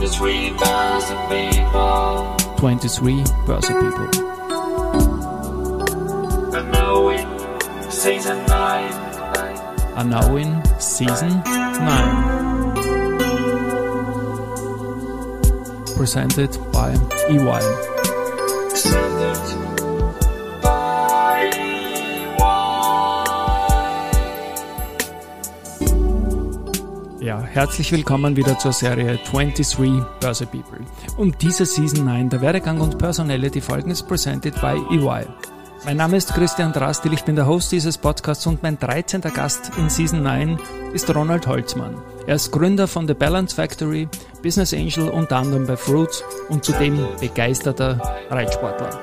23 Börse People. 23 Börse People. And now in season 9. Are now in season 9. Presented by E EY. Presented Ja, herzlich willkommen wieder zur Serie 23 Börse People. Und diese Season 9 der Werdegang und Personality Folgen ist presented by EY. Mein Name ist Christian Drastil, ich bin der Host dieses Podcasts und mein 13. Gast in Season 9 ist Ronald Holzmann. Er ist Gründer von The Balance Factory, Business Angel unter anderem bei Fruits und zudem begeisterter Reitsportler.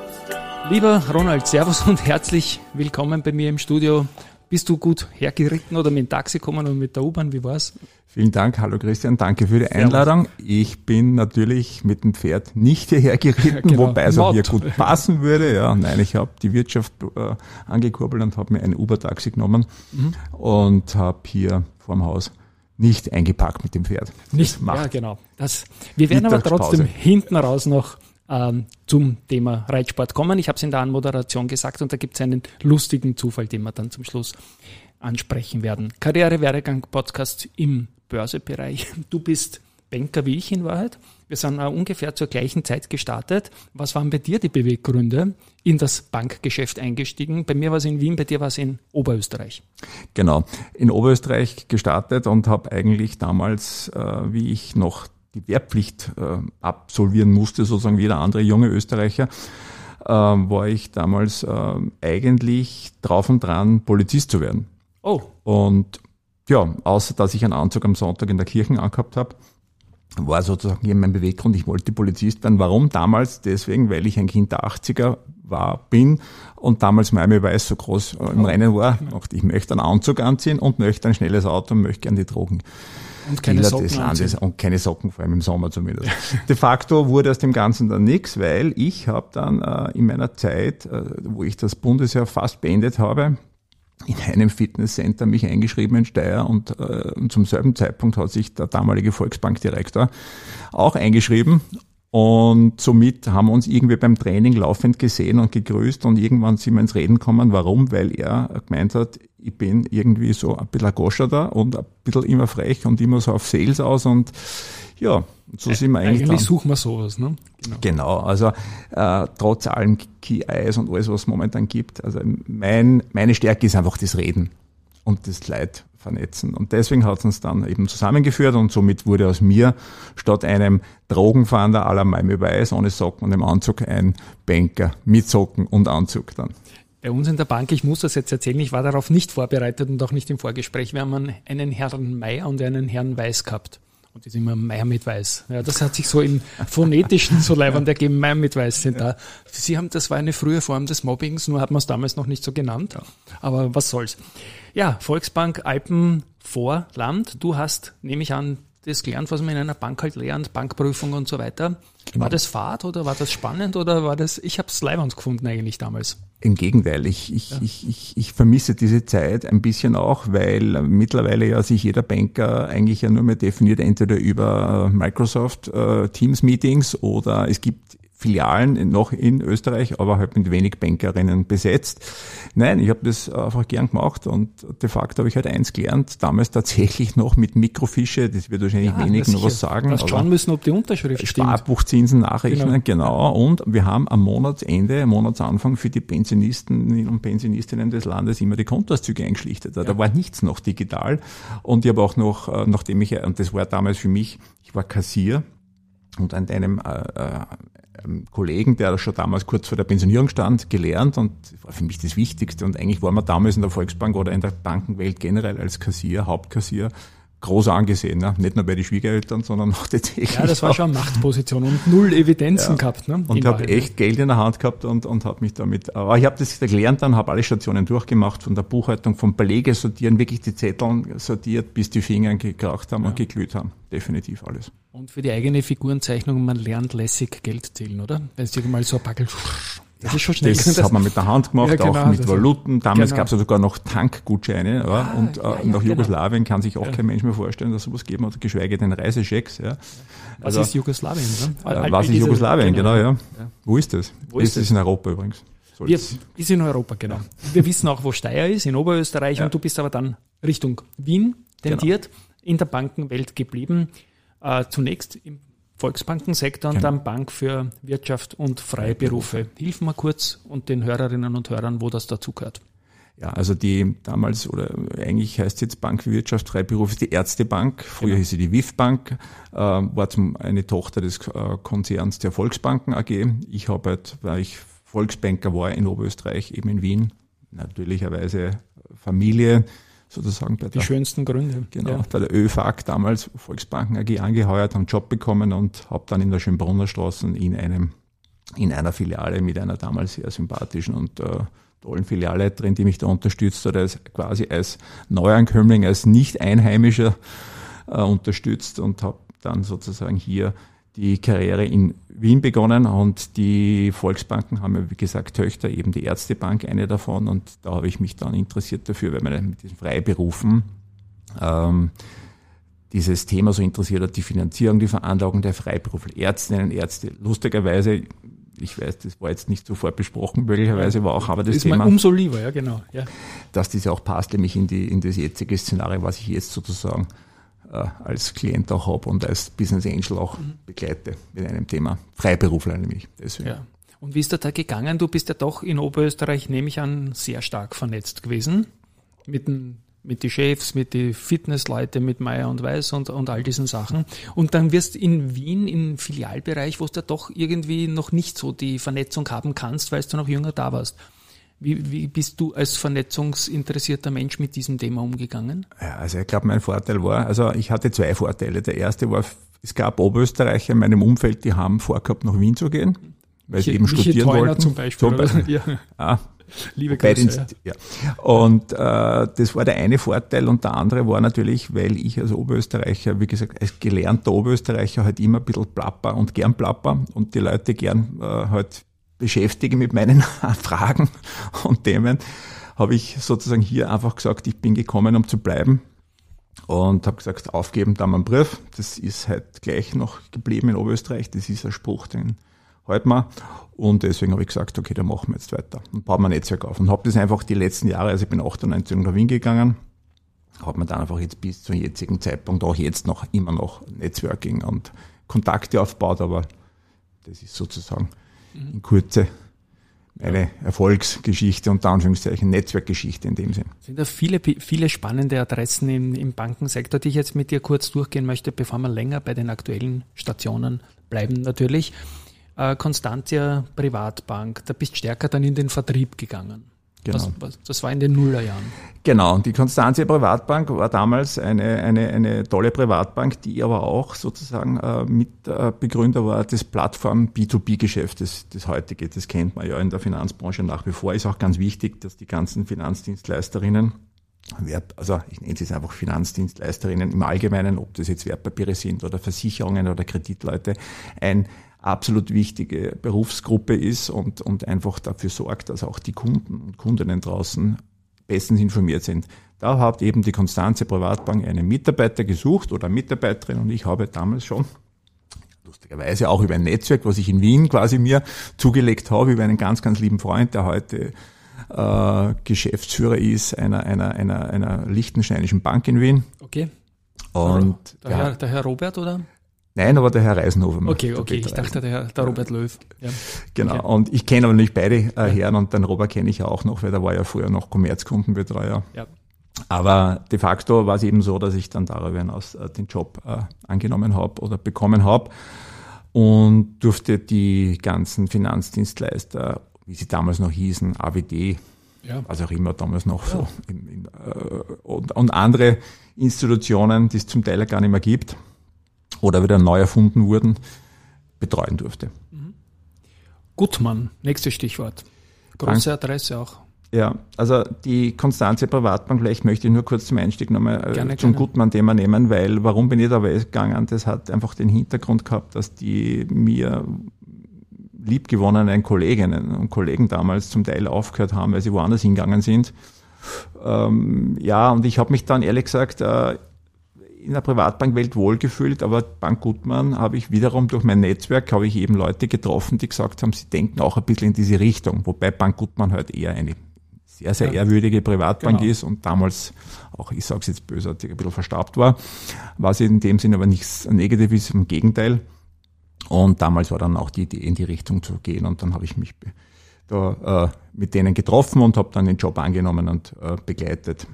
Lieber Ronald, Servus und herzlich willkommen bei mir im Studio. Bist du gut hergeritten oder mit dem Taxi gekommen oder mit der U-Bahn? Wie war's? Vielen Dank, hallo Christian, danke für die Einladung. Ich bin natürlich mit dem Pferd nicht hierher geritten, Genau. wobei es auch hier gut passen würde. Ja, nein, ich habe die Wirtschaft äh, angekurbelt und habe mir ein Uber-Taxi genommen Mhm. und habe hier vorm Haus nicht eingepackt mit dem Pferd. Nicht, Das macht ja, genau. Das, wir werden aber trotzdem hinten raus noch ähm, zum Thema Reitsport kommen. Ich habe es in der Anmoderation gesagt und da gibt es einen lustigen Zufall, den wir dann zum Schluss ansprechen werden. Karriere, Werdegang, Podcast im Börsebereich. Du bist Banker wie ich in Wahrheit. Wir sind äh, ungefähr zur gleichen Zeit gestartet. Was waren bei dir die Beweggründe, in das Bankgeschäft eingestiegen? Bei mir war es in Wien, bei dir war es in Oberösterreich. Genau, in Oberösterreich gestartet und habe eigentlich damals, äh, wie ich noch die Wehrpflicht äh, absolvieren musste, sozusagen wie jeder andere junge Österreicher, äh, war ich damals äh, eigentlich drauf und dran, Polizist zu werden. Oh, Und ja, außer dass ich einen Anzug am Sonntag in der Kirche angehabt habe, war sozusagen hier mein Beweggrund, ich wollte Polizist werden. Warum damals? Deswegen, weil ich ein Kind der 80er war, bin und damals Miami Weiß so groß äh, im Rennen war. Ich möchte einen Anzug anziehen und möchte ein schnelles Auto und möchte gerne die Drogen. Und keine Socken des Landes anziehen. und keine Socken, vor allem im Sommer zumindest. De facto wurde aus dem Ganzen dann nichts, weil ich habe dann äh, in meiner Zeit, äh, wo ich das Bundesjahr fast beendet habe, in einem Fitnesscenter mich eingeschrieben in Steyr und, äh, und zum selben Zeitpunkt hat sich der damalige Volksbankdirektor auch eingeschrieben und somit haben wir uns irgendwie beim Training laufend gesehen und gegrüßt und irgendwann sind wir ins Reden gekommen. Warum? Weil er gemeint hat, ich bin irgendwie so ein bisschen ein Goscher da und ein bisschen immer frech und immer so auf Sales aus und ja, so sind wir eigentlich, Eigentlich dann. suchen wir sowas, ne? Genau. Genau, also äh, trotz allem Key Eyes und alles, was es momentan gibt, also mein, meine Stärke ist einfach das Reden und das Leid vernetzen. Und deswegen hat es uns dann eben zusammengeführt und somit wurde aus mir statt einem Drogenfahnder la Miami Weiß ohne Socken und einem Anzug ein Banker mit Socken und Anzug dann. Bei uns in der Bank, ich muss das jetzt erzählen, ich war darauf nicht vorbereitet und auch nicht im Vorgespräch. Wir haben einen, Herrn Meier und einen Herrn Weiß gehabt. Und das ist immer Meier mit Weiß. Ja, das hat sich so in phonetischen so leibend ergeben, Meier mit Weiß sind da. Sie haben, das war eine frühe Form des Mobbings, nur hat man es damals noch nicht so genannt. Aber was soll's. Ja, Volksbank Alpenvorland. Du hast, nehme ich an, das gelernt, was man in einer Bank halt lernt, Bankprüfung und so weiter. War das Fahrt oder war das spannend oder war das, ich habe es leibend gefunden eigentlich damals. Im Gegenteil, ich, ich, ich, ich, ich vermisse diese Zeit ein bisschen auch, weil mittlerweile ja sich jeder Banker eigentlich ja nur mehr definiert, entweder über Microsoft äh, Teams Meetings oder es gibt Filialen noch in Österreich, aber halt mit wenig Bankerinnen besetzt. Nein, ich habe das einfach gern gemacht und de facto habe ich halt eins gelernt, damals tatsächlich noch mit Mikrofische, das wird wahrscheinlich Ja, wenigen sicher. was sagen. Du schauen müssen, ob die Unterschrift stimmt. Sparbuchzinsen nachrechnen, genau. Und wir haben am Monatsende, am Monatsanfang für die Pensionisten und Pensionistinnen des Landes immer die Kontoauszüge eingeschlichtet. Da war nichts noch digital. Und ich habe auch noch, äh, nachdem ich, und das war damals für mich, ich war Kassier und an einem äh, äh, Kollegen, der schon damals kurz vor der Pensionierung stand, gelernt und war für mich das Wichtigste. Und eigentlich war man damals in der Volksbank oder in der Bankenwelt generell als Kassier, Hauptkassier, groß angesehen. Ne? Nicht nur bei den Schwiegereltern, sondern auch tatsächlich. Ja, das war schon eine Machtposition und null Evidenzen gehabt. Ne? Und habe echt Geld in der Hand gehabt und, und habe mich damit, aber ich habe das gelernt dann, habe alle Stationen durchgemacht, von der Buchhaltung, vom Belege sortieren, wirklich die Zettel sortiert, bis die Finger gekracht haben und geglüht haben. Definitiv alles. Und für die eigene Figurenzeichnung, man lernt lässig Geld zählen, oder? Wenn dir mal so ein Packel Das ist schon schnell. Das, hat man mit der Hand gemacht, Ja, genau, auch mit das- Valuten. Damals genau. gab es ja sogar noch Tankgutscheine. Ja, Ah, und äh, ja, ja, nach genau. Jugoslawien kann sich auch kein Mensch mehr vorstellen, dass sowas geben hat, geschweige denn Reisechecks. Ja. Was Also, ist Jugoslawien? Ne? äh, was ist Jugoslawien, genau, ja. Ja. Wo ist das? Wo ist das? ist in Europa übrigens. Wir, Soll's- ist in Europa, genau. Wir wissen auch, wo Steyr ist, in Oberösterreich, Ja. und du bist aber dann Richtung Wien tendiert, in der Bankenwelt geblieben. Äh, zunächst im Volksbankensektor und Genau. dann Bank für Wirtschaft und Freiberufe. Hilf mal kurz und den Hörerinnen und Hörern, wo das dazugehört. Ja, also die damals, oder eigentlich heißt jetzt Bank für Wirtschaft, Freiberuf ist die Ärztebank. Früher Genau. hieß sie die WIF Bank, äh, war zum, eine Tochter des äh, Konzerns der Volksbanken AG. Ich habe halt, weil ich Volksbanker war in Oberösterreich, eben in Wien, natürlicherweise Familie sozusagen bei Die der, schönsten Gründe. genau, Ja. bei der ÖFAG damals Volksbanken AG angeheuert, einen Job bekommen und habe dann in der Schönbrunner Straße in einem in einer Filiale mit einer damals sehr sympathischen und äh, tollen Filialleiterin, die mich da unterstützt hat, als quasi als Neuankömmling, als Nicht-Einheimischer äh, unterstützt und habe dann sozusagen hier die Karriere in Wien begonnen und die Volksbanken haben ja, wie gesagt, Töchter, eben die Ärztebank, eine davon und da habe ich mich dann interessiert dafür, weil man mit diesen Freiberufen ähm, dieses Thema so interessiert hat, die Finanzierung, die Veranlagung der Freiberufler, Ärztinnen, Ärzte. Lustigerweise, ich weiß, das war jetzt nicht sofort besprochen, möglicherweise war auch aber das ist mir Thema, umso lieber, ja genau. Ja. dass das auch passt, nämlich in, die, in das jetzige Szenario, was ich jetzt sozusagen als Klient auch habe und als Business Angel auch begleite mit einem Thema. Freiberufler nämlich. Deswegen. Ja. Und wie ist da da gegangen? Du bist ja doch in Oberösterreich, nehme ich an, sehr stark vernetzt gewesen. Mit, den, mit die Chefs, mit die Fitnessleute, mit Meier und Weiß und, und all diesen Sachen. Und dann wirst in Wien im Filialbereich, wo du ja doch irgendwie noch nicht so die Vernetzung haben kannst, weil du noch jünger da warst. Wie, wie bist du als vernetzungsinteressierter Mensch mit diesem Thema umgegangen? Ja, also ich glaube, mein Vorteil war, also ich hatte zwei Vorteile. Der erste war, es gab Oberösterreicher in meinem Umfeld, die haben vorgehabt, nach Wien zu gehen, weil sie eben studieren Theuner wollten. zum Beispiel. Zum? Beispiel. Ja, Ah, liebe den, Grüße. Ja. ja. Und äh, das war der eine Vorteil und der andere war natürlich, weil ich als Oberösterreicher, wie gesagt, als gelernter Oberösterreicher halt immer ein bisschen plapper und gern plapper und die Leute gern äh, halt beschäftige mit meinen Fragen und Themen, habe ich sozusagen hier einfach gesagt, ich bin gekommen, um zu bleiben und habe gesagt, aufgeben, da mal einen Brief. Das ist halt gleich noch geblieben in Oberösterreich. Das ist ein Spruch, den halten wir. Und deswegen habe ich gesagt, okay, dann machen wir jetzt weiter und bauen wir ein Netzwerk auf. Und habe das einfach die letzten Jahre, also ich bin 98 nach Wien gegangen, habe mir dann einfach jetzt bis zum jetzigen Zeitpunkt auch jetzt noch immer noch Networking und Kontakte aufgebaut, aber das ist sozusagen in Kurze eine Erfolgsgeschichte und Anführungszeichen Netzwerkgeschichte in dem Sinn. sind da viele, viele spannende Adressen im, im Bankensektor, die ich jetzt mit dir kurz durchgehen möchte, bevor wir länger bei den aktuellen Stationen bleiben natürlich. Äh, Constantia Privatbank, da bist stärker dann in den Vertrieb gegangen. Genau. Was, das war in den Nullerjahren. Genau, und die Constantia Privatbank war damals eine, eine, eine tolle Privatbank, die aber auch sozusagen äh, mit äh, war des Plattform B2B-Geschäft, das, das heutige, das kennt man ja in der Finanzbranche nach wie vor. Ist auch ganz wichtig, dass die ganzen Finanzdienstleisterinnen, Wert, also ich nenne es jetzt einfach Finanzdienstleisterinnen im Allgemeinen, ob das jetzt Wertpapiere sind oder Versicherungen oder Kreditleute, ein absolut wichtige Berufsgruppe ist und, und einfach dafür sorgt, dass auch die Kunden und Kundinnen draußen bestens informiert sind. Da hat eben die Konstanze Privatbank einen Mitarbeiter gesucht oder Mitarbeiterin und ich habe damals schon lustigerweise auch über ein Netzwerk, was ich in Wien quasi mir zugelegt habe, über einen ganz, ganz lieben Freund, der heute äh, Geschäftsführer ist einer, einer, einer, einer liechtensteinischen Bank in Wien. Okay. Und Der, ja, Herr, der Herr Robert, oder? Nein, aber der Herr Reisenhofer. Okay, okay. Peter Ich dachte, der, Herr, der Robert Löw. Ja. Genau. Okay. Und ich kenne aber nicht beide äh, Herren und den Robert kenne ich auch noch, weil der war ja früher noch Kommerzkundenbetreuer. Ja. Aber de facto war es eben so, dass ich dann darüber hinaus äh, den Job äh, angenommen habe oder bekommen habe und durfte die ganzen Finanzdienstleister, wie sie damals noch hießen, AWD, Ja. was auch immer damals noch so, in, in, äh, und, und andere Institutionen, die es zum Teil gar nicht mehr gibt oder wieder neu erfunden wurden, betreuen durfte. Gutmann, nächstes Stichwort. Große Adresse auch. Ja, also die Konstanze Privatbank, vielleicht möchte ich nur kurz zum Einstieg nochmal äh, Gerne, zum. Gutmann-Thema nehmen, weil warum bin ich da weggegangen? Das hat einfach den Hintergrund gehabt, dass die mir liebgewonnenen Kolleginnen und Kollegen damals zum Teil aufgehört haben, weil sie woanders hingegangen sind. Ähm, ja, und ich habe mich dann ehrlich gesagt äh, in der Privatbankwelt wohlgefühlt, aber Bank Gutmann habe ich wiederum durch mein Netzwerk, habe ich eben Leute getroffen, die gesagt haben, sie denken auch ein bisschen in diese Richtung, wobei Bank Gutmann halt eher eine sehr, sehr ehrwürdige Privatbank genau. ist und damals auch, ich sage es jetzt bösartig, ein bisschen verstaubt war, was in dem Sinne aber nichts Negatives, ist, im Gegenteil. Und damals war dann auch die Idee, in die Richtung zu gehen und dann habe ich mich da äh, mit denen getroffen und habe dann den Job angenommen und äh, begleitet.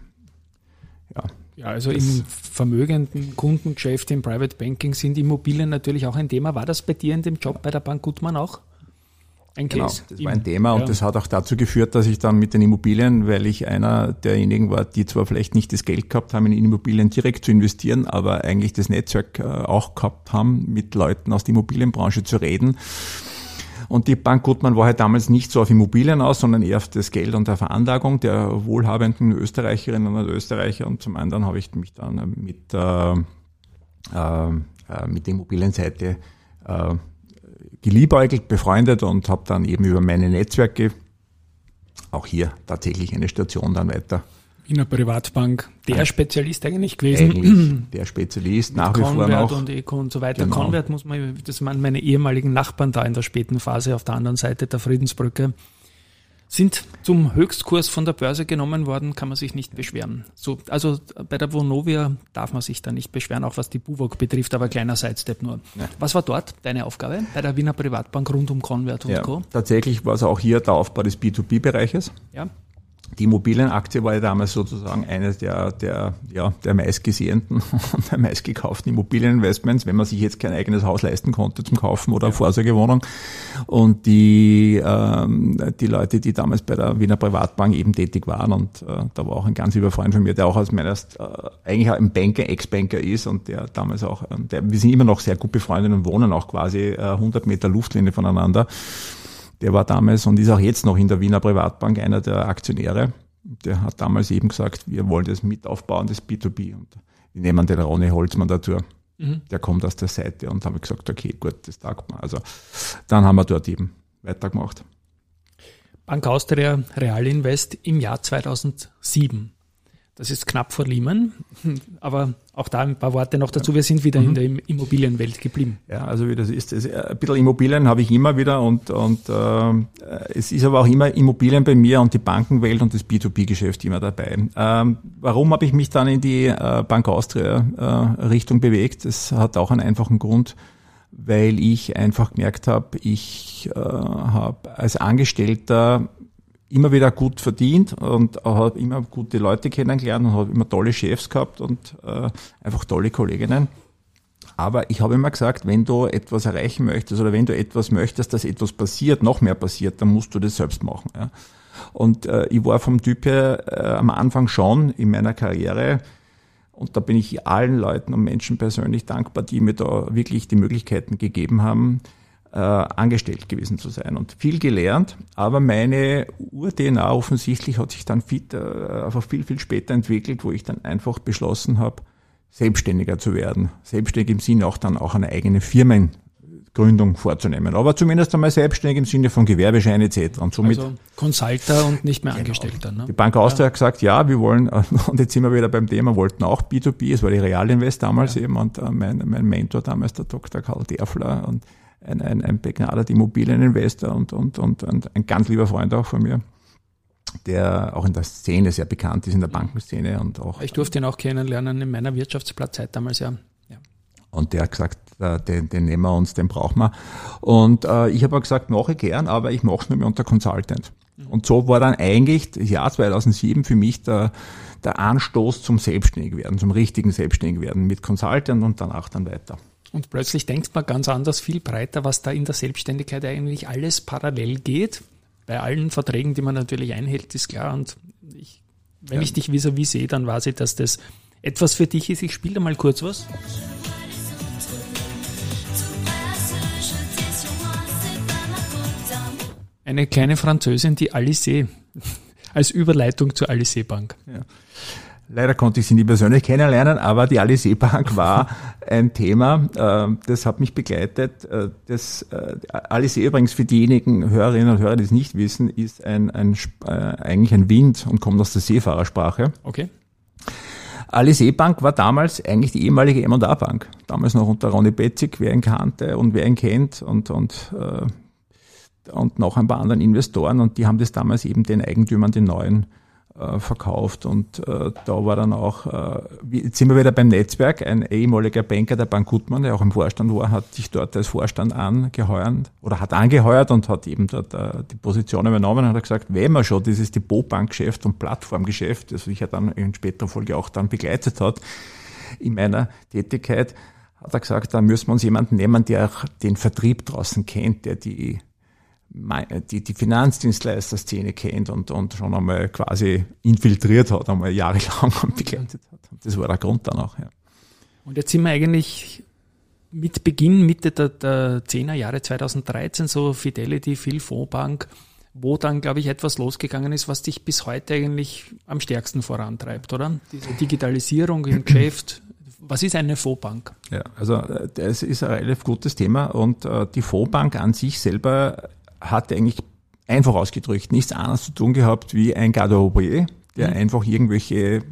Ja, ja, also im vermögenden Kundengeschäft im Private Banking sind Immobilien natürlich auch ein Thema. War das bei dir in dem Job bei der Bank Gutmann auch? Ein genau, Case? Genau, das war ein Thema ja. und das hat auch dazu geführt, dass ich dann mit den Immobilien, weil ich einer derjenigen war, die zwar vielleicht nicht das Geld gehabt haben, in Immobilien direkt zu investieren, aber eigentlich das Netzwerk äh, auch gehabt haben, mit Leuten aus der Immobilienbranche zu reden, und die Bank Gutmann war halt damals nicht so auf Immobilien aus, sondern eher auf das Geld und der Veranlagung der wohlhabenden Österreicherinnen und Österreicher. Und zum anderen habe ich mich dann mit, äh, äh, mit der Immobilienseite äh, geliebäugelt, befreundet und habe dann eben über meine Netzwerke auch hier tatsächlich eine Station dann weiter Wiener Privatbank der ja. Spezialist eigentlich gewesen. Eigentlich der Spezialist, nach wie vor noch. und Eco und so weiter. Genau. Convert muss man, das waren meine ehemaligen Nachbarn da in der späten Phase auf der anderen Seite der Friedensbrücke, sind zum Höchstkurs von der Börse genommen worden, kann man sich nicht beschweren. So, also bei der Vonovia darf man sich da nicht beschweren, auch was die Buwok betrifft, aber kleiner Sidestep nur. Ja. Was war dort deine Aufgabe bei der Wiener Privatbank rund um Convert und ja, Co? Tatsächlich war es auch hier der Aufbau des B2B-Bereiches. Ja. Die Immobilienaktie war ja damals sozusagen eines der, der, ja, der meistgesehenen und der meistgekauften Immobilieninvestments, wenn man sich jetzt kein eigenes Haus leisten konnte zum Kaufen oder ja. Vorsorgewohnung. Und die, ähm, die Leute, die damals bei der Wiener Privatbank eben tätig waren und äh, da war auch ein ganz lieber Freund von mir, der auch aus meiner, äh, eigentlich ein Banker, Ex-Banker ist und der damals auch, äh, der, wir sind immer noch sehr gut befreundet und wohnen auch quasi äh, 100 Meter Luftlinie voneinander. Der war damals und ist auch jetzt noch in der Wiener Privatbank einer der Aktionäre. Der hat damals eben gesagt, wir wollen das mit aufbauen, das B2B. Und wir nehmen den Ronny Holzmann dazu. Mhm. Der kommt aus der Seite und haben gesagt, okay, gut, das taugt man. Also dann haben wir dort eben weitergemacht. Bank Austria Real Invest im Jahr 2007. Das ist knapp vor Lehman, aber auch da ein paar Worte noch dazu. Wir sind wieder mhm. in der Immobilienwelt geblieben. Ja, also wie das ist. Das, äh, ein bisschen Immobilien habe ich immer wieder und, und äh, es ist aber auch immer Immobilien bei mir und die Bankenwelt und das B2B-Geschäft immer dabei. Ähm, warum habe ich mich dann in die äh, Bank Austria äh, Richtung bewegt? Das hat auch einen einfachen Grund, weil ich einfach gemerkt habe, ich äh, habe als Angestellter immer wieder gut verdient und habe immer gute Leute kennengelernt und habe immer tolle Chefs gehabt und äh, einfach tolle Kolleginnen. Aber ich habe immer gesagt, wenn du etwas erreichen möchtest oder wenn du etwas möchtest, dass etwas passiert, noch mehr passiert, dann musst du das selbst machen. Ja. Und äh, ich war vom Typ her äh, am Anfang schon in meiner Karriere, und da bin ich allen Leuten und Menschen persönlich dankbar, die mir da wirklich die Möglichkeiten gegeben haben, äh, angestellt gewesen zu sein und viel gelernt, aber meine Ur-DNA offensichtlich hat sich dann viel, äh, einfach viel, viel später entwickelt, wo ich dann einfach beschlossen habe, selbstständiger zu werden. Selbstständig im Sinne auch dann auch eine eigene Firmengründung vorzunehmen. Aber zumindest einmal selbstständig im Sinne von Gewerbeschein etc. Und somit also Consulter und nicht mehr genau. Angestellter. Ne? Die Bank Austria ja. hat gesagt, ja, wir wollen, und jetzt sind wir wieder beim Thema, wollten auch B2B, es war die Realinvest damals ja. eben und äh, mein, mein Mentor damals, der Dr. Karl Derfler und ein, ein, ein begnadeter Immobilieninvestor und, und, und, und ein ganz lieber Freund auch von mir, der auch in der Szene sehr bekannt ist, in der Bankenszene und auch. Ich durfte ihn auch kennenlernen in meiner Wirtschaftsblattzeit damals, ja. ja. Und der hat gesagt, äh, den, den nehmen wir uns, den brauchen wir. Und äh, ich habe gesagt, mache ich gern, aber ich mache es nur mehr unter Consultant. Mhm. Und so war dann eigentlich das Jahr 2007 für mich der, der Anstoß zum Selbstständigwerden, zum richtigen Selbstständigwerden mit Consultant und danach dann weiter. Und plötzlich denkt man ganz anders, viel breiter, was da in der Selbstständigkeit eigentlich alles parallel geht. Bei allen Verträgen, die man natürlich einhält, ist klar. Und ich, wenn ja. ich dich vis-à-vis sehe, dann weiß ich, dass das etwas für dich ist. Ich spiele da mal kurz was. Eine kleine Französin, die Alice, als Überleitung zur Alice Bank. Ja. Leider konnte ich sie nie persönlich kennenlernen, aber die Alice Bank war ein Thema, äh, das hat mich begleitet. Äh, das äh, Alice übrigens für diejenigen Hörerinnen und Hörer, die es nicht wissen, ist ein, ein eigentlich ein Wind und kommt aus der Seefahrersprache. Okay. Alice Bank war damals eigentlich die ehemalige M&A Bank. Damals noch unter Ronny Betzig, wer ihn kannte und wer ihn kennt und, und, äh, und noch ein paar anderen Investoren und die haben das damals eben den Eigentümern, den neuen äh, verkauft. Und äh, da war dann auch, äh, jetzt sind wir wieder beim Netzwerk, ein ehemaliger Banker der Bank Gutmann, der auch im Vorstand war, hat sich dort als Vorstand angeheuert oder hat angeheuert und hat eben dort äh, die Position übernommen und hat gesagt, wenn man schon dieses Depotbankgeschäft und Plattformgeschäft, das ich ja dann in späterer Folge auch dann begleitet hat, in meiner Tätigkeit, hat er gesagt, da müssen wir uns jemanden nehmen, der auch den Vertrieb draußen kennt, der die die, die Finanzdienstleister-Szene kennt und, und schon einmal quasi infiltriert hat, einmal jahrelang und begleitet hat. Das war der Grund dann auch, ja. Und jetzt sind wir eigentlich mit Beginn, Mitte der, der 10er Jahre 2013, so Fidelity, Phil Fondsbank, wo dann, glaube ich, etwas losgegangen ist, was dich bis heute eigentlich am stärksten vorantreibt, oder? Diese Digitalisierung im Geschäft. Was ist eine Fondsbank? Ja, also äh, das ist ein relativ gutes Thema und äh, die Fondsbank an sich selber hat eigentlich einfach ausgedrückt nichts anderes zu tun gehabt wie ein Garderobier, der mhm. einfach irgendwelche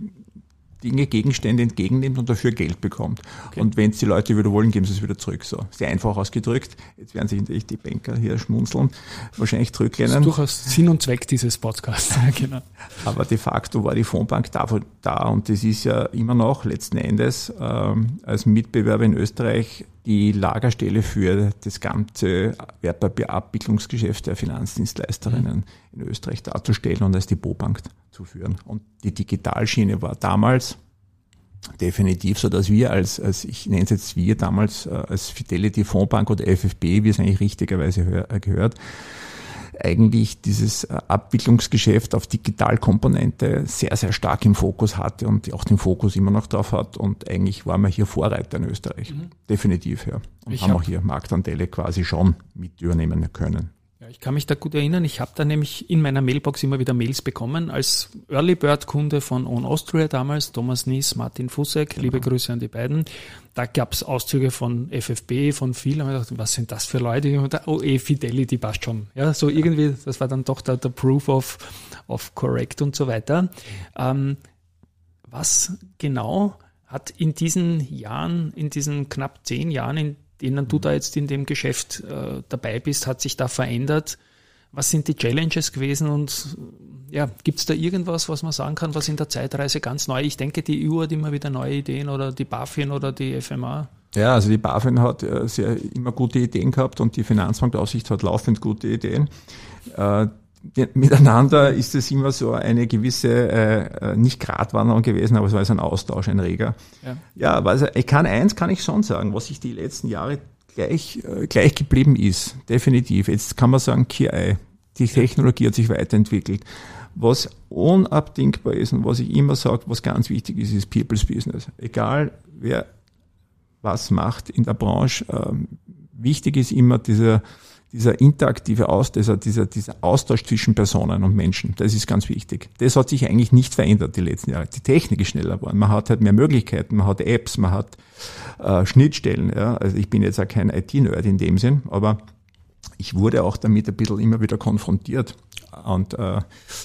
Dinge, Gegenstände entgegennimmt und dafür Geld bekommt. Okay. Und wenn es die Leute wieder wollen, geben sie es wieder zurück. So sehr einfach ausgedrückt. Jetzt werden sich natürlich die Banker hier schmunzeln, wahrscheinlich zurücklehnen. Das ist durchaus Sinn und Zweck dieses Podcasts. genau. Aber de facto war die Fondsbank dafür da und das ist ja immer noch letzten Endes ähm, als Mitbewerber in Österreich die Lagerstelle für das ganze Wertpapierabwicklungsgeschäft der Finanzdienstleisterinnen mhm. in Österreich darzustellen und als Depotbank zu führen. Und die Digitalschiene war damals definitiv so, dass wir als, als ich nenne es jetzt wir damals äh, als Fidelity Fondsbank oder FFB, wie es eigentlich richtigerweise gehört, eigentlich dieses äh, Abwicklungsgeschäft auf Digitalkomponente sehr, sehr stark im Fokus hatte und auch den Fokus immer noch drauf hat. Und eigentlich waren wir hier Vorreiter in Österreich. Mhm. Definitiv, ja. Und ich haben hab auch hier Marktanteile quasi schon mit übernehmen können. Ich kann mich da gut erinnern. Ich habe da nämlich in meiner Mailbox immer wieder Mails bekommen als Early Bird Kunde von On Austria damals, Thomas Nies, Martin Fussek, genau. liebe Grüße an die beiden. Da gab es Auszüge von FFB, von vielen. Und ich dachte, was sind das für Leute? Und da, oh, eh, Fidelity passt schon. Ja, so irgendwie, das war dann doch der, der Proof of, of correct und so weiter. Ähm, was genau hat in diesen Jahren, in diesen knapp zehn Jahren, in denen du da jetzt in dem Geschäft äh, dabei bist, hat sich da verändert? Was sind die Challenges gewesen und ja, gibt es da irgendwas, was man sagen kann, was in der Zeitreise ganz neu? Ich denke, die EU hat immer wieder neue Ideen oder die BaFin oder die FMA. Ja, also die BaFin hat äh, sehr, immer gute Ideen gehabt und die Finanzmarktaussicht hat laufend gute Ideen. Äh, miteinander ist es immer so eine gewisse, äh, äh, nicht Gratwanderung gewesen, aber es war so ein Austausch, ein Reger. Ja, ja also ich kann eins kann ich schon sagen, was sich die letzten Jahre gleich, äh, gleich geblieben ist, definitiv. Jetzt kann man sagen, KI, die Technologie hat sich weiterentwickelt. Was unabdingbar ist und was ich immer sage, was ganz wichtig ist, ist People's Business. Egal wer was macht in der Branche, ähm, wichtig ist immer dieser dieser interaktive Austausch, dieser, dieser, Austausch zwischen Personen und Menschen, das ist ganz wichtig. Das hat sich eigentlich nicht verändert die letzten Jahre. Die Technik ist schneller geworden. Man hat halt mehr Möglichkeiten, man hat Apps, man hat äh, Schnittstellen. Ja. Also ich bin jetzt auch kein IT-Nerd in dem Sinn, aber ich wurde auch damit ein bisschen immer wieder konfrontiert und äh,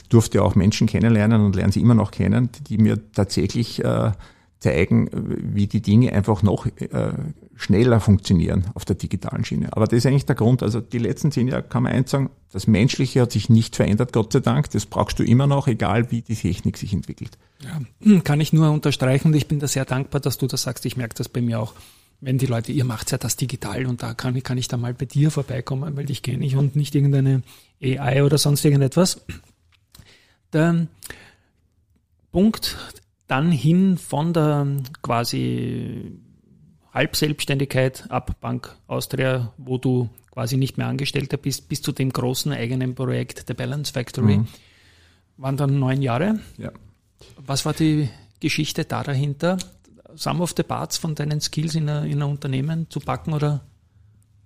durfte auch Menschen kennenlernen und lerne sie immer noch kennen, die mir tatsächlich äh, zeigen, wie die Dinge einfach noch äh, schneller funktionieren auf der digitalen Schiene. Aber das ist eigentlich der Grund. Also die letzten zehn Jahre kann man eins sagen, das Menschliche hat sich nicht verändert, Gott sei Dank. Das brauchst du immer noch, egal wie die Technik sich entwickelt. Ja, hm, kann ich nur unterstreichen und ich bin da sehr dankbar, dass du das sagst. Ich merke das bei mir auch. Wenn die Leute, ihr macht ja das digital und da kann, kann ich da mal bei dir vorbeikommen, weil dich kenne ich und nicht irgendeine AI oder sonst irgendetwas. Der Punkt dann hin von der quasi Halbselbstständigkeit ab Bank Austria, wo du quasi nicht mehr Angestellter bist, bis zu dem großen eigenen Projekt der Balance Factory. Mhm. Waren dann neun Jahre. Ja. Was war die Geschichte da dahinter? Some of the parts von deinen Skills in ein Unternehmen zu packen oder?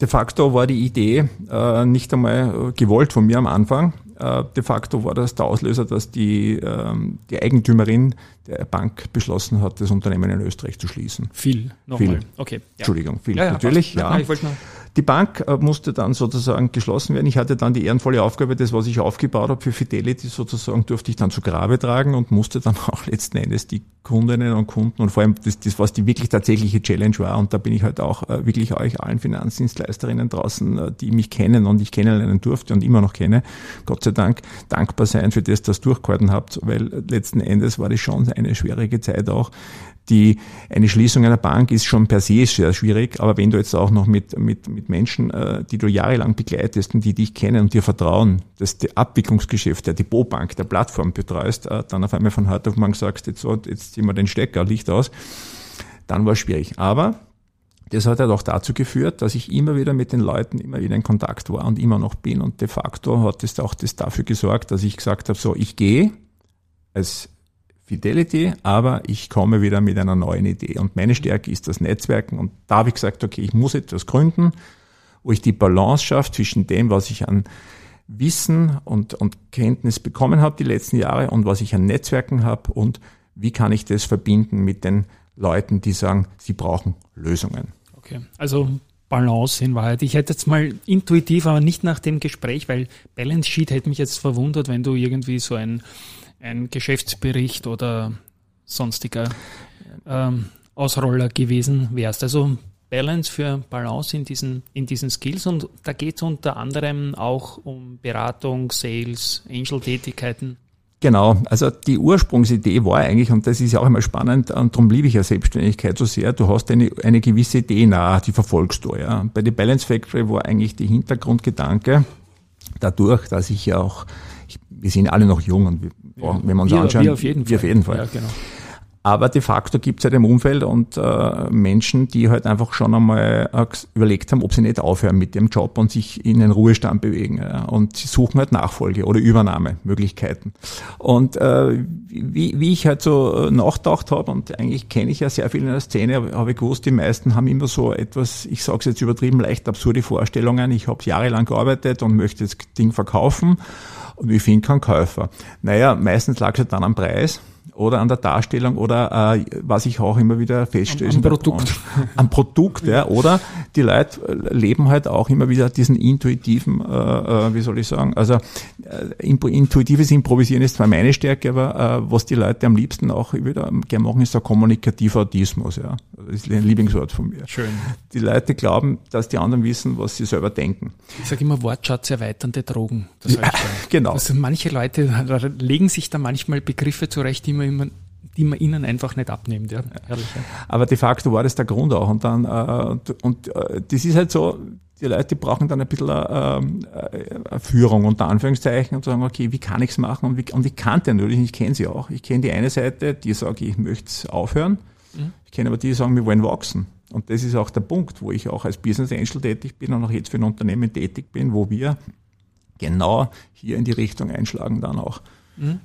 De facto war die Idee äh, nicht einmal gewollt von mir am Anfang. Äh, de facto war das der Auslöser, dass die, ähm, die Eigentümerin der Bank beschlossen hat, das Unternehmen in Österreich zu schließen. Viel, nochmal. Okay. Ja. Entschuldigung, viel. Ja, ja, Natürlich, passt. ja. Nein, ich wollte nur- Die Bank äh, musste dann sozusagen geschlossen werden. Ich hatte dann die ehrenvolle Aufgabe, das, was ich aufgebaut habe für Fidelity sozusagen, durfte ich dann zu Grabe tragen und musste dann auch letzten Endes die Kundinnen und Kunden und vor allem das, das was die wirklich tatsächliche Challenge war. Und da bin ich halt auch äh, wirklich euch allen Finanzdienstleisterinnen draußen, äh, die mich kennen und ich kennenlernen durfte und immer noch kenne, Gott sei Dank dankbar sein für das, das durchgehalten habt, weil letzten Endes war das schon eine schwierige Zeit auch. Die, eine Schließung einer Bank ist schon per se sehr schwierig, aber wenn du jetzt auch noch mit, mit, mit Menschen, äh, die du jahrelang begleitest und die dich kennen und dir vertrauen, dass die Abwicklungsgeschäft der Depotbank, der Plattform betreust, äh, dann auf einmal von heute auf morgen sagst, jetzt, so, jetzt ziehen wir den Stecker, Licht aus, dann war es schwierig. Aber das hat halt auch dazu geführt, dass ich immer wieder mit den Leuten immer wieder in Kontakt war und immer noch bin. Und de facto hat es auch das dafür gesorgt, dass ich gesagt habe, so, ich gehe als Fidelity, aber ich komme wieder mit einer neuen Idee. Und meine Stärke ist das Netzwerken. Und da habe ich gesagt, okay, ich muss etwas gründen, wo ich die Balance schaffe zwischen dem, was ich an Wissen und, und Kenntnis bekommen habe die letzten Jahre und was ich an Netzwerken habe und wie kann ich das verbinden mit den Leuten, die sagen, sie brauchen Lösungen. Okay, also Balance in Wahrheit. Ich hätte jetzt mal intuitiv, aber nicht nach dem Gespräch, weil Balance Sheet hätte mich jetzt verwundert, wenn du irgendwie so ein, ein Geschäftsbericht oder sonstiger ähm, Ausroller gewesen wärst. Also Balance für Balance in diesen, in diesen Skills und da geht es unter anderem auch um Beratung, Sales, Angel-Tätigkeiten. Genau, also die Ursprungsidee war eigentlich, und das ist ja auch immer spannend, und darum liebe ich ja Selbstständigkeit so sehr, du hast eine, eine gewisse DNA, die verfolgst du. Ja. Bei der Balance Factory war eigentlich die Hintergrundgedanke, dadurch, dass ich ja auch, wir sind alle noch jung und wir, wenn wir uns wir, anschauen, wir auf jeden Fall. auf jeden Fall. Ja, genau. Aber de facto gibt es halt im Umfeld und äh, Menschen, die halt einfach schon einmal äh, überlegt haben, ob sie nicht aufhören mit dem Job und sich in den Ruhestand bewegen. Ja. Und sie suchen halt Nachfolge oder Übernahmemöglichkeiten. Und äh, wie, wie ich halt so äh, nachgedacht habe, und eigentlich kenne ich ja sehr viel in der Szene, habe hab ich gewusst, die meisten haben immer so etwas, ich sage es jetzt übertrieben, leicht absurde Vorstellungen. Ich habe jahrelang gearbeitet und möchte das Ding verkaufen und ich finde keinen Käufer. Naja, meistens lag es halt dann am Preis oder an der Darstellung oder äh, was ich auch immer wieder feststelle. Am- am Produkt. Branche. Am Produkt, ja. Oder die Leute äh, leben halt auch immer wieder diesen intuitiven, äh, äh, wie soll ich sagen, also äh, intuitives Improvisieren ist zwar meine Stärke, aber äh, was die Leute am liebsten auch wieder gerne machen, ist der kommunikativer Autismus, ja. Das ist ein Lieblingswort von mir. Schön. Die Leute glauben, dass die anderen wissen, was sie selber denken. Ich sage immer Wortschatz erweiternde Drogen. Das Ja, genau. Also manche Leute legen sich da manchmal Begriffe zurecht, die man, immer, die man ihnen einfach nicht abnimmt. Ja, herrlich. Ja. Aber de facto war das der Grund auch. Und dann, äh, und, und äh, das ist halt so, die Leute brauchen dann ein bisschen äh, äh, Führung unter Anführungszeichen und sagen, okay, wie kann ich's machen? Und, wie, und ich kannte natürlich, ich kenne sie auch. Ich kenne die eine Seite, die sagt, ich möchte aufhören. Ich kenne aber die, die sagen, wir wollen wachsen. Und das ist auch der Punkt, wo ich auch als Business Angel tätig bin und auch jetzt für ein Unternehmen tätig bin, wo wir genau hier in die Richtung einschlagen dann auch.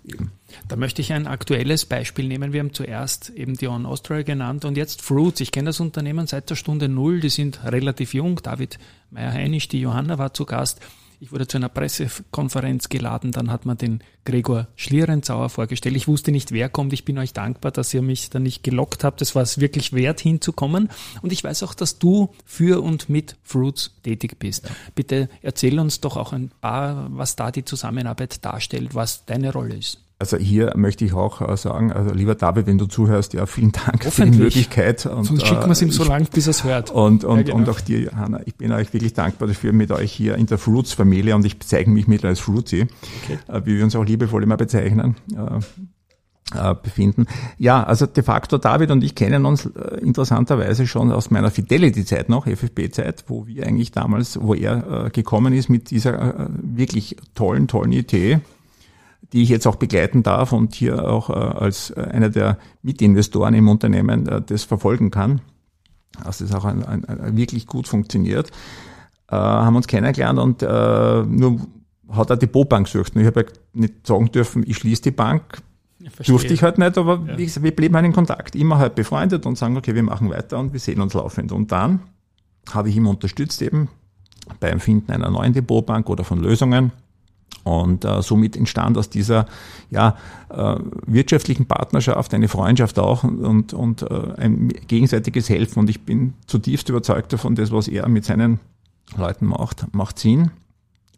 Eben. Da möchte ich ein aktuelles Beispiel nehmen. Wir haben zuerst eben die On Austria genannt und jetzt Fruits. Ich kenne das Unternehmen seit der Stunde Null. Die sind relativ jung. David Meyer-Heinisch, die Johanna war zu Gast. Ich wurde zu einer Pressekonferenz geladen. Dann hat man den Gregor Schlierenzauer vorgestellt. Ich wusste nicht, wer kommt. Ich bin euch dankbar, dass ihr mich da nicht gelockt habt. Das war es wirklich wert, hinzukommen. Und ich weiß auch, dass du für und mit Fruits tätig bist. Bitte erzähl uns doch auch ein paar, was da die Zusammenarbeit darstellt, was deine Rolle ist. Also hier möchte ich auch äh, sagen, also lieber David, wenn du zuhörst, ja, vielen Dank für die. Möglichkeit. Und, Sonst schicken wir es ihm so ich- lang, bis er es hört. Und, und, Ja, genau. und auch dir, Johanna, ich bin euch wirklich dankbar dafür, mit euch hier in der Fruits-Familie, und ich bezeichne mich mittlerweile als Fruitsy, äh, wie wir uns auch liebevoll immer bezeichnen, äh, äh, befinden. Ja, also de facto David und ich kennen uns äh, interessanterweise schon aus meiner Fidelity-Zeit noch, FFB-Zeit, wo wir eigentlich damals, wo er äh, gekommen ist mit dieser äh, wirklich tollen, tollen Idee, die ich jetzt auch begleiten darf und hier auch äh, als äh, einer der Mitinvestoren im Unternehmen äh, das verfolgen kann. Also das auch ein, ein, ein wirklich gut funktioniert. Haben uns kennengelernt und nur hat er die Depotbank gesucht. Und ich habe halt nicht sagen dürfen, ich schließe die Bank. Verstehe. Durfte ich halt nicht, aber Ja. wie gesagt, wir blieben halt in Kontakt. Immer halt befreundet und sagen, okay, wir machen weiter und wir sehen uns laufend. Und dann habe ich ihn unterstützt eben beim Finden einer neuen Depotbank oder von Lösungen. Und äh, somit entstand aus dieser ja, äh, wirtschaftlichen Partnerschaft eine Freundschaft auch und, und, und äh, ein gegenseitiges Helfen. Und ich bin zutiefst überzeugt davon, das, was er mit seinen Leuten macht, macht Sinn.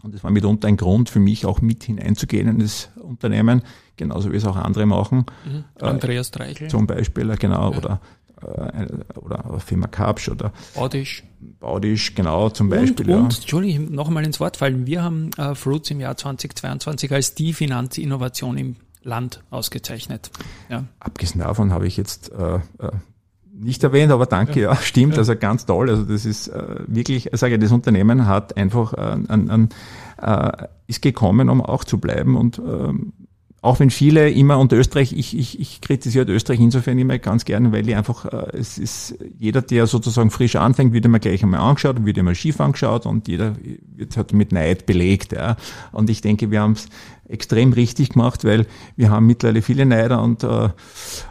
Und das war mitunter ein Grund für mich, auch mit hineinzugehen in das Unternehmen, genauso wie es auch andere machen. Mhm. Andreas Dreichel. Zum Beispiel, genau, ja. oder äh, oder Firma Kapsch oder Baudisch. Baudisch, genau, zum Beispiel. Und, ja. und Entschuldigung, noch einmal ins Wort fallen. Wir haben äh, Fruits im Jahr 2022 als die Finanzinnovation im Land ausgezeichnet. Ja. Abgesehen davon habe ich jetzt äh, äh, nicht erwähnt, aber danke, ja, ja stimmt, ja. also ganz toll. Also das ist äh, wirklich, ich sage, das Unternehmen hat einfach äh, an, an, äh, ist gekommen, um auch zu bleiben und ähm, auch wenn viele immer und Österreich, ich, ich, ich kritisiere Österreich insofern immer ganz gerne, weil ich einfach, äh, es ist jeder, der sozusagen frisch anfängt, wird immer gleich einmal angeschaut, wird immer schief angeschaut und jeder wird halt mit Neid belegt. Ja. Und ich denke, wir haben es extrem richtig gemacht, weil wir haben mittlerweile viele Neider und, äh,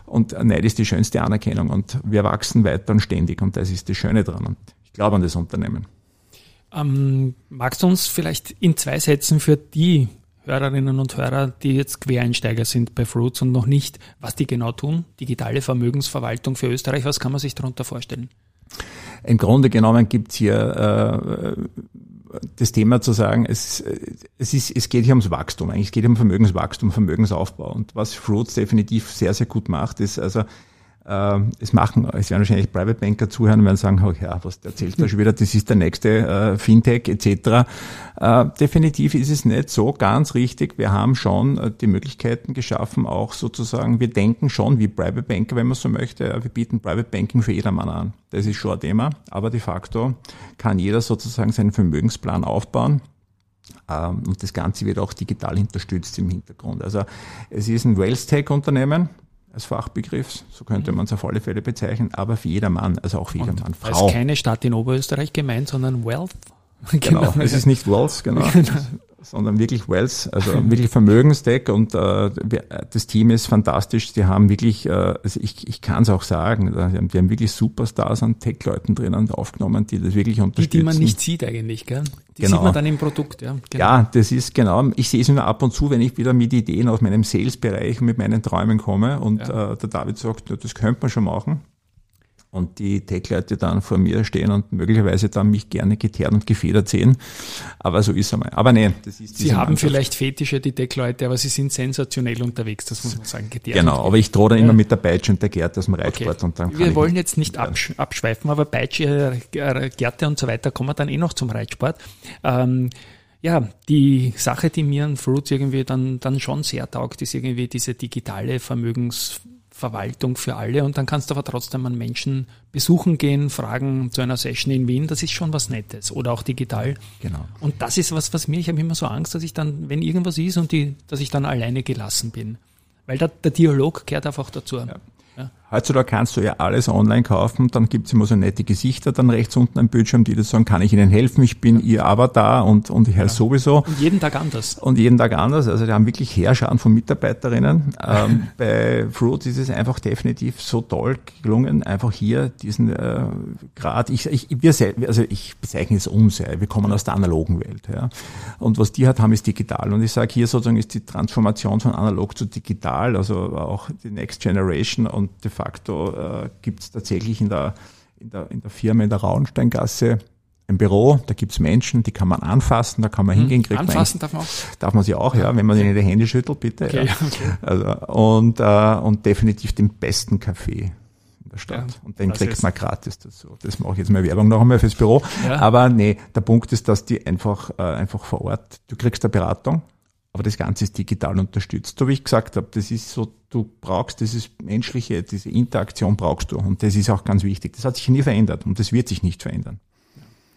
und Neid ist die schönste Anerkennung und wir wachsen weiter und ständig und das ist das Schöne dran und ich glaube an das Unternehmen. Ähm, magst du uns vielleicht in zwei Sätzen für die Hörerinnen und Hörer, die jetzt Quereinsteiger sind bei Fruits und noch nicht, was die genau tun? Digitale Vermögensverwaltung für Österreich, was kann man sich darunter vorstellen? Im Grunde genommen gibt es hier äh, das Thema zu sagen, es, es, ist, es geht hier ums Wachstum, eigentlich es geht um Vermögenswachstum, Vermögensaufbau. Und was Fruits definitiv sehr, sehr gut macht, ist also es machen, es werden wahrscheinlich Private Banker zuhören und werden sagen, oh ja, was erzählt da schon wieder, das ist der nächste äh, Fintech etc. Äh, definitiv ist es nicht so ganz richtig. Wir haben schon äh, die Möglichkeiten geschaffen, auch sozusagen, wir denken schon wie Private Banker, wenn man so möchte. Wir bieten Private Banking für jedermann an. Das ist schon ein Thema, aber de facto kann jeder sozusagen seinen Vermögensplan aufbauen. Ähm, und das Ganze wird auch digital unterstützt im Hintergrund. Also es ist ein Wealth Tech Unternehmen als Fachbegriff, so könnte man es auf alle Fälle bezeichnen, aber für jedermann, also auch für jedermann. Frau. Ist keine Stadt in Oberösterreich gemeint, sondern Wealth. Genau, genau. es ist nicht Wealth, genau. genau sondern wirklich Wealth, also wirklich Vermögensdeck und äh, das Team ist fantastisch. Die haben wirklich, äh, also ich, ich kann es auch sagen, die haben, die haben wirklich Superstars an Tech-Leuten drinnen aufgenommen, die das wirklich unterstützen. Die, die man nicht sieht eigentlich, gell? Die genau. sieht man dann im Produkt, ja. Genau. Ja, das ist genau. Ich sehe es nur ab und zu, wenn ich wieder mit Ideen aus meinem Sales-Bereich und mit meinen Träumen komme und ja. äh, der David sagt, das könnte man schon machen und die Tech-Leute dann vor mir stehen und möglicherweise dann mich gerne geteert und gefedert sehen. Aber so ist es einmal. Aber nein, das ist Sie haben Mannschaft. vielleicht Fetische, die Tech-Leute, aber sie sind sensationell unterwegs, das muss man sagen. Geteert genau, aber ich drohe dann ja. immer mit der Peitsche und der Gerte aus dem Reitsport okay. und dann kann Wir wollen jetzt nicht absch abschweifen, aber Peitsche, äh, Gerte und so weiter kommen wir dann eh noch zum Reitsport. Ähm, ja, die Sache, die mir an Fruits irgendwie dann, dann schon sehr taugt, ist irgendwie diese digitale Vermögens Verwaltung für alle und dann kannst du aber trotzdem an Menschen besuchen gehen, fragen zu einer Session in Wien, das ist schon was Nettes oder auch digital. Genau. Und das ist was, was mir, ich habe immer so Angst, dass ich dann, wenn irgendwas ist und die, dass ich dann alleine gelassen bin. Weil der, der Dialog gehört einfach dazu. Ja. Ja. Heutzutage kannst du ja alles online kaufen, dann gibt's immer so nette Gesichter dann rechts unten am Bildschirm, die das sagen, kann ich Ihnen helfen, ich bin Ihr Avatar und, und ich heiße ja. sowieso. Und jeden Tag anders. Und jeden Tag anders, also die haben wirklich Heerscharen von Mitarbeiterinnen. Ähm, bei Fruit ist es einfach definitiv so toll gelungen, einfach hier diesen äh, Grad, ich, ich, wir, also ich bezeichne es uns, wir kommen aus der analogen Welt. Ja. Und was die hat, haben, ist digital. Und ich sage hier sozusagen ist die Transformation von analog zu digital, also auch die Next Generation und de facto äh, gibt es tatsächlich in der, in, der, in der Firma in der Rauensteingasse ein Büro, da gibt es Menschen, die kann man anfassen, da kann man hingehen. Kriegt anfassen man darf man auch? Darf man sie auch, ja, ja wenn man ihnen die Hände schüttelt, bitte. Okay, ja. okay. Also, und, äh, und definitiv den besten Kaffee in der Stadt. Ja, und den kriegt man gratis dazu. Das mache ich jetzt mal Werbung noch einmal fürs Büro. Ja. Aber nee, der Punkt ist, dass die einfach, äh, einfach vor Ort, du kriegst eine Beratung, aber das Ganze ist digital unterstützt. So wie ich gesagt habe, das ist so, du brauchst dieses menschliche, diese Interaktion brauchst du. Und das ist auch ganz wichtig. Das hat sich nie verändert und das wird sich nicht verändern.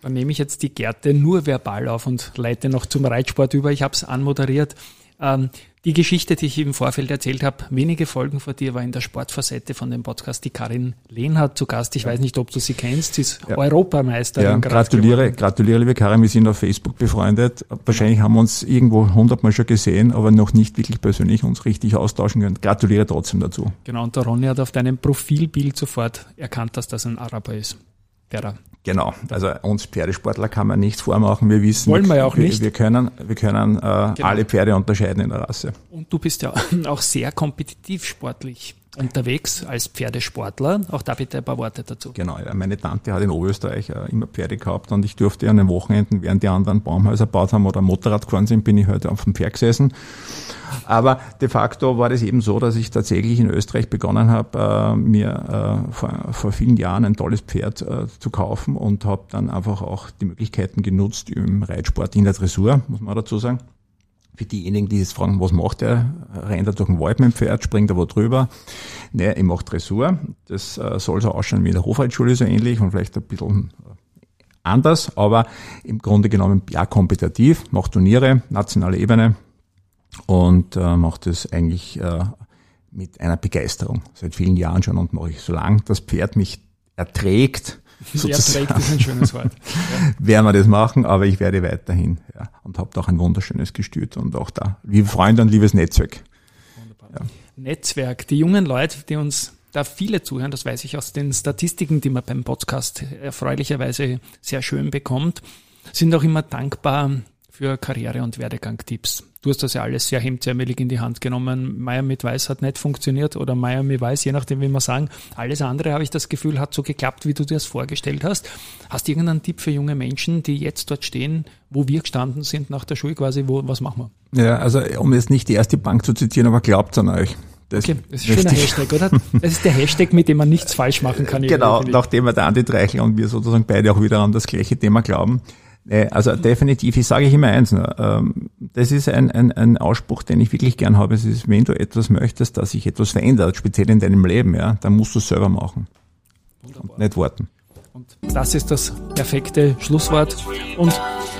Dann nehme ich jetzt die Gerte nur verbal auf und leite noch zum Reitsport über. Ich habe es anmoderiert. Ähm, die Geschichte, die ich im Vorfeld erzählt habe, wenige Folgen vor dir, war in der Sportfacette von dem Podcast die Karin Lehnhardt zu Gast. Ich ja. weiß nicht, ob du sie kennst. Sie ist ja. Europameisterin. Ja, gratuliere, gratuliere, liebe Karin. Wir sind auf Facebook befreundet. Wahrscheinlich haben wir uns irgendwo hundertmal schon gesehen, aber noch nicht wirklich persönlich uns richtig austauschen können. Gratuliere trotzdem dazu. Genau. Und der Ronny hat auf deinem Profilbild sofort erkannt, dass das ein Araber ist. Vera. Genau, also uns Pferdesportler kann man nichts vormachen. Wir wissen, Wollen wir ja auch wir, nicht. Wir können, wir können äh, Genau. alle Pferde unterscheiden in der Rasse. Und du bist ja auch sehr kompetitiv sportlich unterwegs als Pferdesportler. Auch da bitte ein paar Worte dazu. Genau, meine Tante hat in Oberösterreich äh, immer Pferde gehabt und ich durfte an den Wochenenden, während die anderen Baumhäuser gebaut haben oder Motorrad gefahren sind, bin ich heute auf dem Pferd gesessen. Aber de facto war das eben so, dass ich tatsächlich in Österreich begonnen habe, äh, mir äh, vor, vielen Jahren ein tolles Pferd zu kaufen und habe dann einfach auch die Möglichkeiten genutzt im Reitsport in der Dressur, muss man dazu sagen. Für diejenigen, die sich fragen, was macht er? Rennt er durch den Wald mit dem Pferd, springt er wo drüber? Nee, ich mache Dressur. Das äh, soll so ausschauen wie in der Hofreitschule so ähnlich und vielleicht ein bisschen äh, anders, aber im Grunde genommen ja kompetitiv, macht Turniere, nationale Ebene und äh, macht das eigentlich äh, mit einer Begeisterung seit vielen Jahren schon und mache ich, solange das Pferd mich erträgt, Sehr trägt ist ein schönes Wort. werden wir das machen, aber ich werde weiterhin ja, und habe auch ein wunderschönes Gestüt und auch da liebe Freunde und liebes Netzwerk. Netzwerk, die jungen Leute, die uns da viele zuhören, das weiß ich aus den Statistiken, die man beim Podcast erfreulicherweise sehr schön bekommt, sind auch immer dankbar für Karriere- und Werdegang-Tipps. Du hast das ja alles sehr hemdsärmelig in die Hand genommen. Meier mit Weiß hat nicht funktioniert oder Meier mit Weiß, je nachdem, wie man sagen. Alles andere, habe ich das Gefühl, hat so geklappt, wie du dir das vorgestellt hast. Hast du irgendeinen Tipp für junge Menschen, die jetzt dort stehen, wo wir gestanden sind nach der Schule quasi, wo, was machen wir? Ja, also um jetzt nicht die erste Bank zu zitieren, aber glaubt an euch. Das Okay, das ist ein schöner Hashtag, oder? Das ist der Hashtag, mit dem man nichts falsch machen kann. Genau, irgendwie. nachdem wir der Andi Treichel und wir sozusagen beide auch wieder an das gleiche Thema glauben. Äh, Also definitiv, ich sage ich immer eins, nur, ähm, das ist ein, ein, ein Ausspruch, den ich wirklich gern habe. Es ist, wenn du etwas möchtest, dass sich etwas verändert, speziell in deinem Leben, ja, dann musst du es selber machen. Und nicht warten. Und das ist das perfekte Schlusswort. Und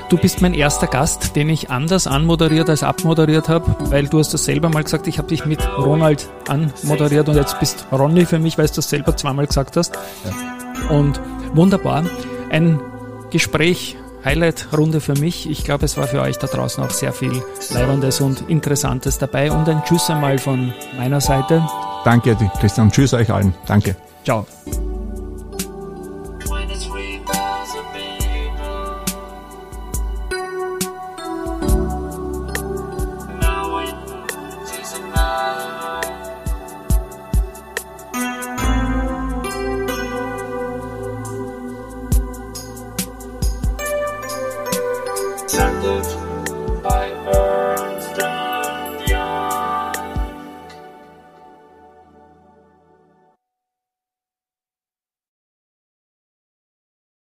du bist mein erster Gast, den ich anders anmoderiert als abmoderiert habe, weil du hast das selber mal gesagt, ich habe dich mit Ronald anmoderiert und jetzt bist Ronny für mich, weil du das selber zweimal gesagt hast. Und wunderbar. Ein Gespräch, Highlight-Runde für mich. Ich glaube, es war für euch da draußen auch sehr viel Leibendes und Interessantes dabei. Und ein Tschüss einmal von meiner Seite. Danke, Christian. Tschüss euch allen. Danke. Ciao.